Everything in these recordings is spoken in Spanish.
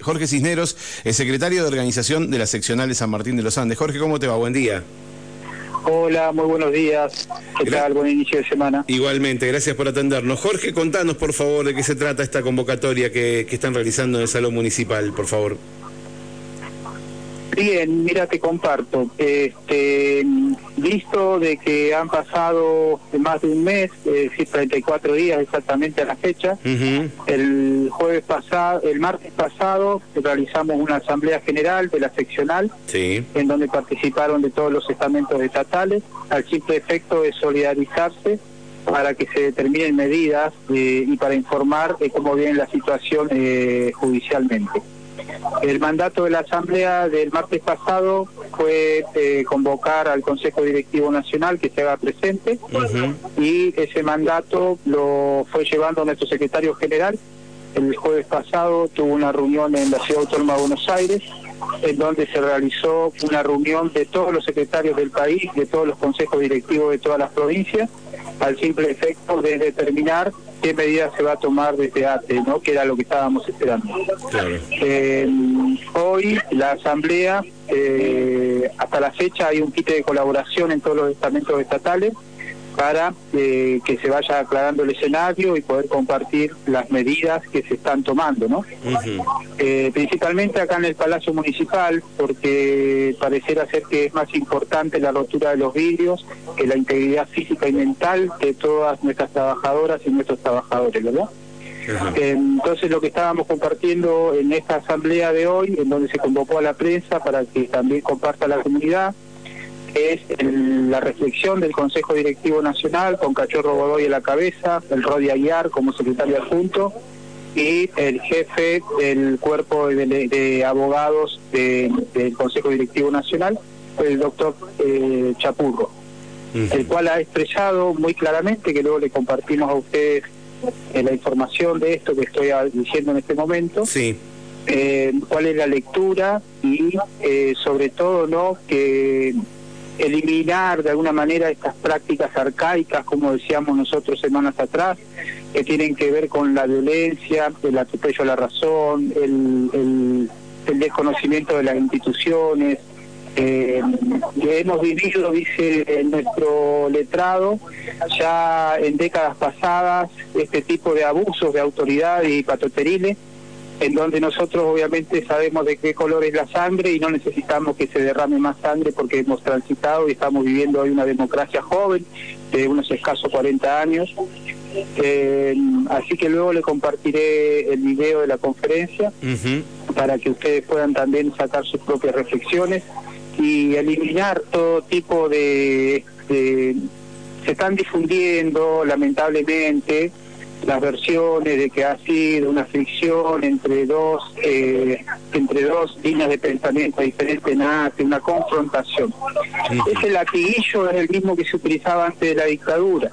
Jorge Cisneros, el secretario de organización de la seccional de San Martín de los Andes. Jorge, ¿cómo te va? Buen día. Hola, muy buenos días. ¿Qué tal? Buen inicio de semana. Igualmente, gracias por atendernos. Jorge, contanos por favor de qué se trata esta convocatoria que, que están realizando en el Salón Municipal, por favor. Bien, mira, te comparto. Este, visto de que han pasado más de un mes, es decir, 34 días exactamente a la fecha, el jueves pasado, el martes pasado realizamos una asamblea general de la seccional, en donde participaron de todos los estamentos estatales, al simple efecto de solidarizarse para que se determinen medidas eh, y para informar de cómo viene la situación eh, judicialmente. El mandato de la Asamblea del martes pasado fue eh, convocar al Consejo Directivo Nacional que se haga presente y ese mandato lo fue llevando nuestro secretario general. El jueves pasado tuvo una reunión en la Ciudad Autónoma de Buenos Aires en donde se realizó una reunión de todos los secretarios del país, de todos los consejos directivos de todas las provincias, al simple efecto de determinar qué medidas se va a tomar desde ATE, ¿no? que era lo que estábamos esperando. Eh, hoy la Asamblea, eh, hasta la fecha hay un kit de colaboración en todos los estamentos estatales, para eh, que se vaya aclarando el escenario y poder compartir las medidas que se están tomando, ¿no? Eh, principalmente acá en el Palacio Municipal, porque pareciera ser que es más importante la rotura de los vidrios que la integridad física y mental de todas nuestras trabajadoras y nuestros trabajadores, ¿verdad? Entonces lo que estábamos compartiendo en esta asamblea de hoy, en donde se convocó a la prensa para que también comparta la comunidad, es la reflexión del Consejo Directivo Nacional con Cachorro Godoy en la cabeza, el Rodi Aguiar como secretario adjunto y el jefe del cuerpo de, abogados del Consejo Directivo Nacional, el doctor eh, Chapurro, el cual ha expresado muy claramente, que luego le compartimos a ustedes eh, la información de esto que estoy diciendo en este momento, sí. Eh, cuál es la lectura y sobre todo no que eliminar de alguna manera estas prácticas arcaicas, como decíamos nosotros semanas atrás, que tienen que ver con la violencia, el atropello a la razón, el, desconocimiento de las instituciones. Eh, hemos vivido, dice nuestro letrado, ya en décadas pasadas, este tipo de abusos de autoridad y patoteriles en donde nosotros obviamente sabemos de qué color es la sangre y no necesitamos que se derrame más sangre porque hemos transitado y estamos viviendo hoy una democracia joven de unos escasos 40 años. Eh, así que luego le compartiré el video de la conferencia para que ustedes puedan también sacar sus propias reflexiones y eliminar todo tipo de... de se están difundiendo lamentablemente las versiones de que ha sido una fricción entre dos eh, entre dos líneas de pensamiento diferentes nace una confrontación. Ese latiguillo es el mismo que se utilizaba antes de la dictadura.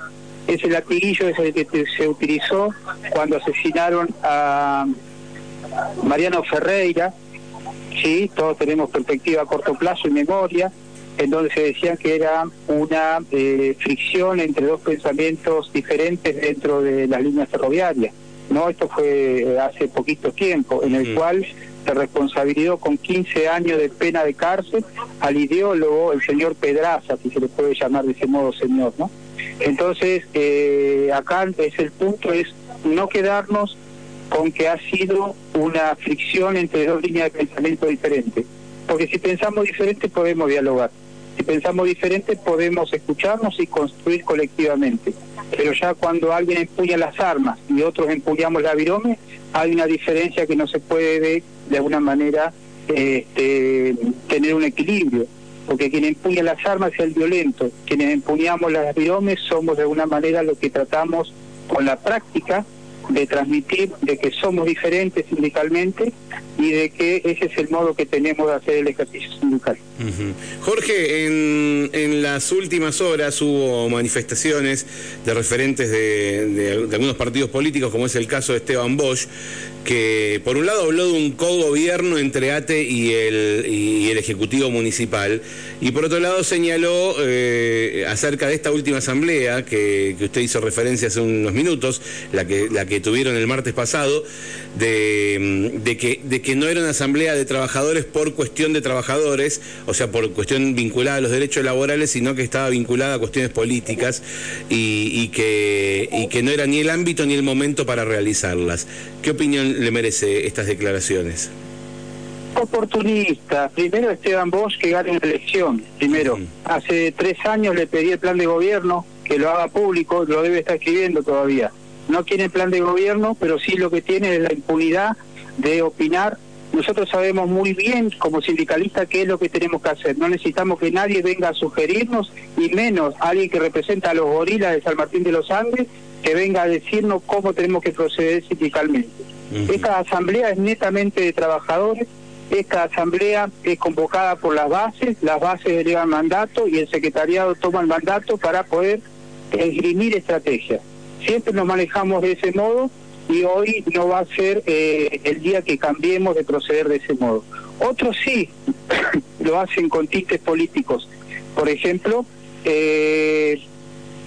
Ese latiguillo es el que se utilizó cuando asesinaron a Mariano Ferreira sí todos tenemos perspectiva a corto plazo y memoria en donde se decía que era una eh, fricción entre dos pensamientos diferentes dentro de las líneas ferroviarias. No, esto fue hace poquito tiempo, en el cual se responsabilizó con 15 años de pena de cárcel al ideólogo, el señor Pedraza, si se le puede llamar de ese modo señor, ¿no? Entonces, eh, acá es el punto es no quedarnos con que ha sido una fricción entre dos líneas de pensamiento diferentes, porque si pensamos diferente podemos dialogar si pensamos diferente podemos escucharnos y construir colectivamente. Pero ya cuando alguien empuña las armas y otros empuñamos la virome, hay una diferencia que no se puede de alguna manera este, tener un equilibrio. Porque quien empuña las armas es el violento, quienes empuñamos las viromes somos de alguna manera lo que tratamos con la práctica de transmitir de que somos diferentes sindicalmente y de que ese es el modo que tenemos de hacer el ejercicio sindical. Jorge, en, en, las últimas horas hubo manifestaciones de referentes de, de, algunos partidos políticos, como es el caso de Esteban Bosch, que por un lado habló de un cogobierno entre ATE y el, y el Ejecutivo Municipal, y por otro lado señaló eh, acerca de esta última asamblea que, que, usted hizo referencia hace unos minutos, la que, la que tuvieron el martes pasado, de, de, que, de que no era una asamblea de trabajadores por cuestión de trabajadores, o sea, por cuestión vinculada a los derechos laborales, sino que estaba vinculada a cuestiones políticas y, y que, y que no era ni el ámbito ni el momento para realizarlas. ¿Qué opinión le merece estas declaraciones? Oportunista. Primero Esteban Bosch que gane la elección. Primero. Hace tres años le pedí el plan de gobierno, que lo haga público, lo debe estar escribiendo todavía. No el plan de gobierno, pero sí lo que tiene es la impunidad de opinar. Nosotros sabemos muy bien como sindicalistas qué es lo que tenemos que hacer. No necesitamos que nadie venga a sugerirnos, y menos alguien que representa a los gorilas de San Martín de los Andes, que venga a decirnos cómo tenemos que proceder sindicalmente. Esta asamblea es netamente de trabajadores, esta asamblea es convocada por las bases, las bases delegan mandato y el secretariado toma el mandato para poder esgrimir estrategias. Siempre nos manejamos de ese modo y hoy no va a ser eh, el día que cambiemos de proceder de ese modo. Otros sí lo hacen con tintes políticos. Por ejemplo, eh,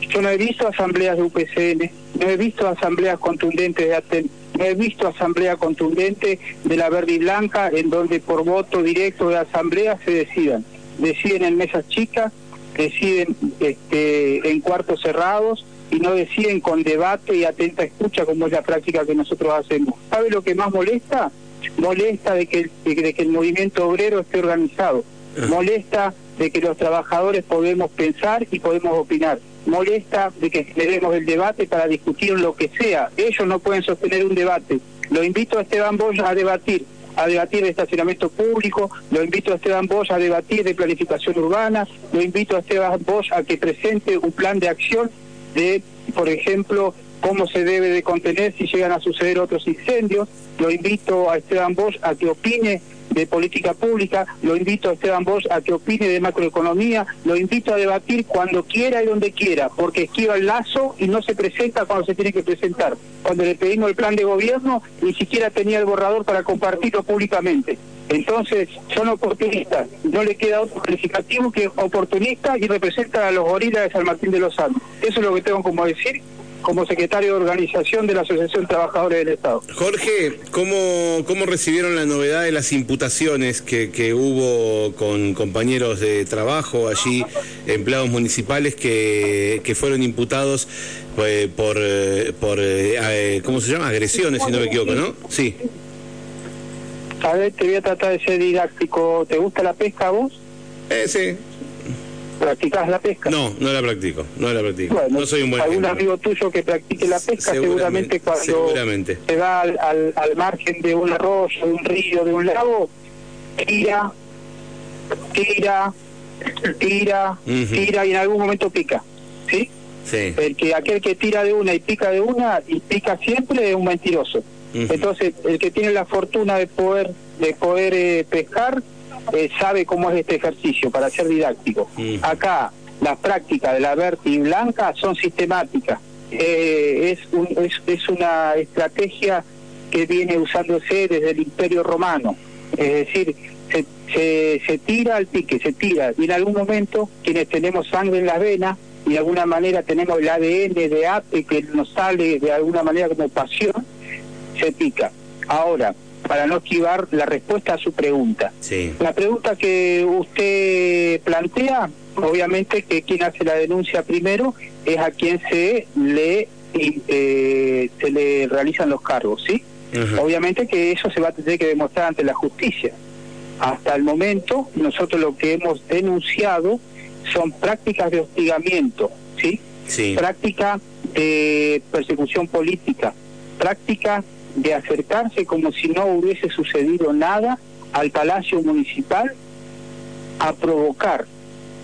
yo no he visto asambleas de UPCN, no he visto asambleas contundentes de ATEN, no he visto asamblea contundente de la verde y blanca en donde por voto directo de asamblea se decidan. Deciden en mesas chicas, deciden este, en cuartos cerrados y no deciden con debate y atenta escucha como es la práctica que nosotros hacemos. ¿Sabe lo que más molesta? Molesta de que, de que el movimiento obrero esté organizado. Molesta de que los trabajadores podemos pensar y podemos opinar molesta de que generemos el debate para discutir lo que sea. Ellos no pueden sostener un debate. Lo invito a Esteban Bosch a debatir, a debatir de estacionamiento público, lo invito a Esteban Bosch a debatir de planificación urbana, lo invito a Esteban Bosch a que presente un plan de acción de, por ejemplo, cómo se debe de contener si llegan a suceder otros incendios, lo invito a Esteban Bosch a que opine de política pública, lo invito a Esteban Bosch a que opine de macroeconomía, lo invito a debatir cuando quiera y donde quiera, porque esquiva el lazo y no se presenta cuando se tiene que presentar. Cuando le pedimos el plan de gobierno, ni siquiera tenía el borrador para compartirlo públicamente. Entonces, son oportunistas. No le queda otro calificativo que oportunista y representa a los gorilas de San Martín de los Andes. Eso es lo que tengo como decir como secretario de organización de la Asociación de Trabajadores del Estado. Jorge, ¿cómo, cómo recibieron la novedad de las imputaciones que, que hubo con compañeros de trabajo allí, empleados municipales que, que fueron imputados pues, por, por eh, ¿cómo se llama? Agresiones, si no me equivoco, ¿no? Sí. A ver, te voy a tratar de ser didáctico. ¿Te gusta la pesca a vos? Eh, sí. ¿Practicás la pesca? No, no la practico, no la practico. Bueno, no soy un buen algún ejemplo. amigo tuyo que practique la pesca seguramente, Seguramente, cuando seguramente. se va al, al, al margen de un arroyo, de un río, de un lago, tira, tira, tira, tira y en algún momento pica. ¿Sí? Sí. El que aquel que tira de una y pica de una y pica siempre es un mentiroso. Entonces, el que tiene la fortuna de poder de poder eh, pescar eh, sabe cómo es este ejercicio para ser didáctico. Acá las prácticas de la y blanca son sistemáticas. Eh, es, un- es, es una estrategia que viene usándose desde el Imperio Romano. Es decir, se, se, se tira al pique, se tira. Y en algún momento, quienes tenemos sangre en las venas y de alguna manera tenemos el ADN de APE que nos sale de alguna manera como pasión, se pica. Ahora, para no esquivar la respuesta a su pregunta. Sí. La pregunta que usted plantea, obviamente que quien hace la denuncia primero es a quien se le eh, se le realizan los cargos, ¿sí? Obviamente que eso se va a tener que demostrar ante la justicia. Hasta el momento, nosotros lo que hemos denunciado son prácticas de hostigamiento, ¿sí? Sí. práctica de persecución política, práctica de acercarse como si no hubiese sucedido nada al Palacio Municipal a provocar.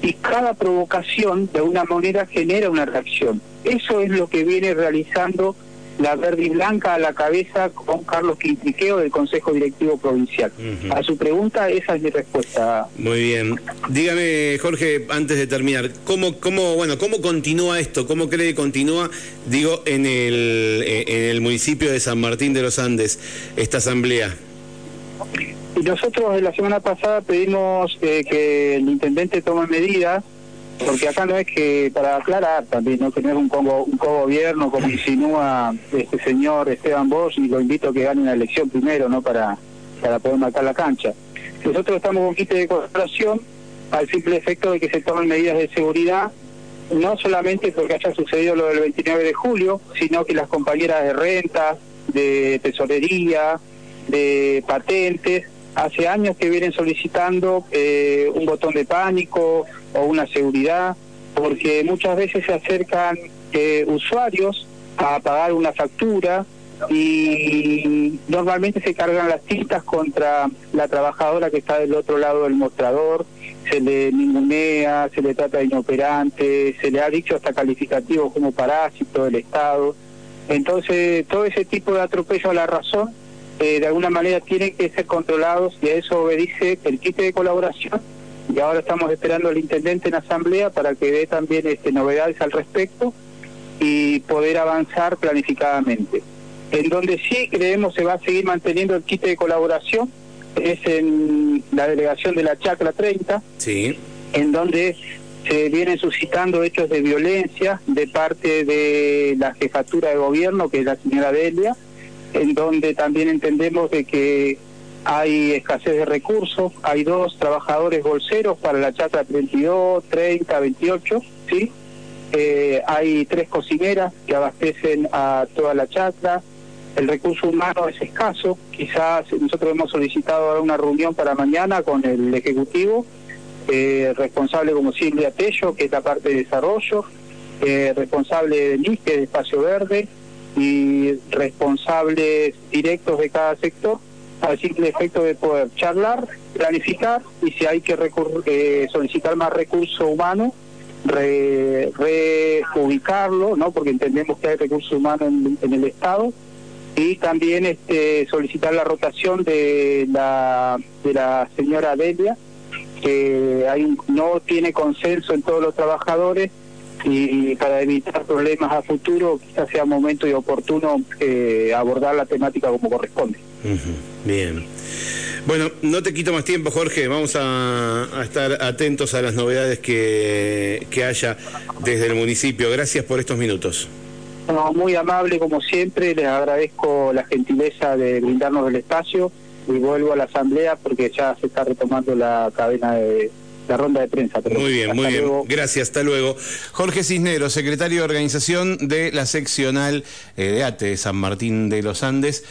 Y cada provocación de una manera genera una reacción. Eso es lo que viene realizando la verde y blanca a la cabeza con Carlos Quintriqueo del Consejo Directivo Provincial. A su pregunta, esa es mi respuesta. Muy bien. Dígame, Jorge, antes de terminar, ¿cómo, cómo, bueno, cómo continúa esto? ¿Cómo cree que continúa, digo, en el, en el municipio de San Martín de los Andes, esta asamblea? Y nosotros la semana pasada pedimos eh, que el intendente tome medidas porque acá no es que, para aclarar también, no que no es un, co un gobierno como insinúa este señor Esteban Bosch y lo invito a que gane una elección primero, ¿no? Para, para poder marcar la cancha. Nosotros estamos con quite de colaboración al simple efecto de que se tomen medidas de seguridad, no solamente porque haya sucedido lo del 29 de julio, sino que las compañeras de renta, de tesorería, de patentes, hace años que vienen solicitando eh, un botón de pánico o una seguridad, porque muchas veces se acercan eh, usuarios a pagar una factura y normalmente se cargan las tintas contra la trabajadora que está del otro lado del mostrador, se le ningunea, se le trata de inoperante, se le ha dicho hasta calificativo como parásito del Estado. Entonces, todo ese tipo de atropello a la razón eh, de alguna manera tienen que ser controlados y a eso obedece el kit de colaboración y ahora estamos esperando al intendente en asamblea para que dé también este, novedades al respecto y poder avanzar planificadamente. En donde sí creemos se va a seguir manteniendo el kit de colaboración es en la delegación de la Chacra 30, sí. en donde se vienen suscitando hechos de violencia de parte de la jefatura de gobierno, que es la señora Delia, en donde también entendemos de que hay escasez de recursos, hay dos trabajadores bolseros para la chata 32, 30, 28, ¿sí? Eh, hay tres cocineras que abastecen a toda la chata, el recurso humano es escaso, quizás nosotros hemos solicitado una reunión para mañana con el Ejecutivo, eh, responsable como Silvia Tello, que es la parte de desarrollo, eh, responsable de es de Espacio Verde, y responsables directos de cada sector al simple efecto de poder charlar, planificar y si hay que eh, solicitar más recurso humano, reubicarlo, ¿no? porque entendemos que hay recurso humano en, el Estado, y también este, solicitar la rotación de la, de la señora Delia, que hay no tiene consenso en todos los trabajadores y para evitar problemas a futuro quizás sea momento y oportuno eh, abordar la temática como corresponde. Bien. Bueno, no te quito más tiempo, Jorge. Vamos a, estar atentos a las novedades que, que, haya desde el municipio. Gracias por estos minutos. muy amable, como siempre. Les agradezco la gentileza de brindarnos el espacio y vuelvo a la asamblea porque ya se está retomando la cadena de la ronda de prensa. muy bien, muy bien. Gracias, hasta luego. Jorge Cisneros, secretario de organización de la seccional eh, de ATE San Martín de los Andes.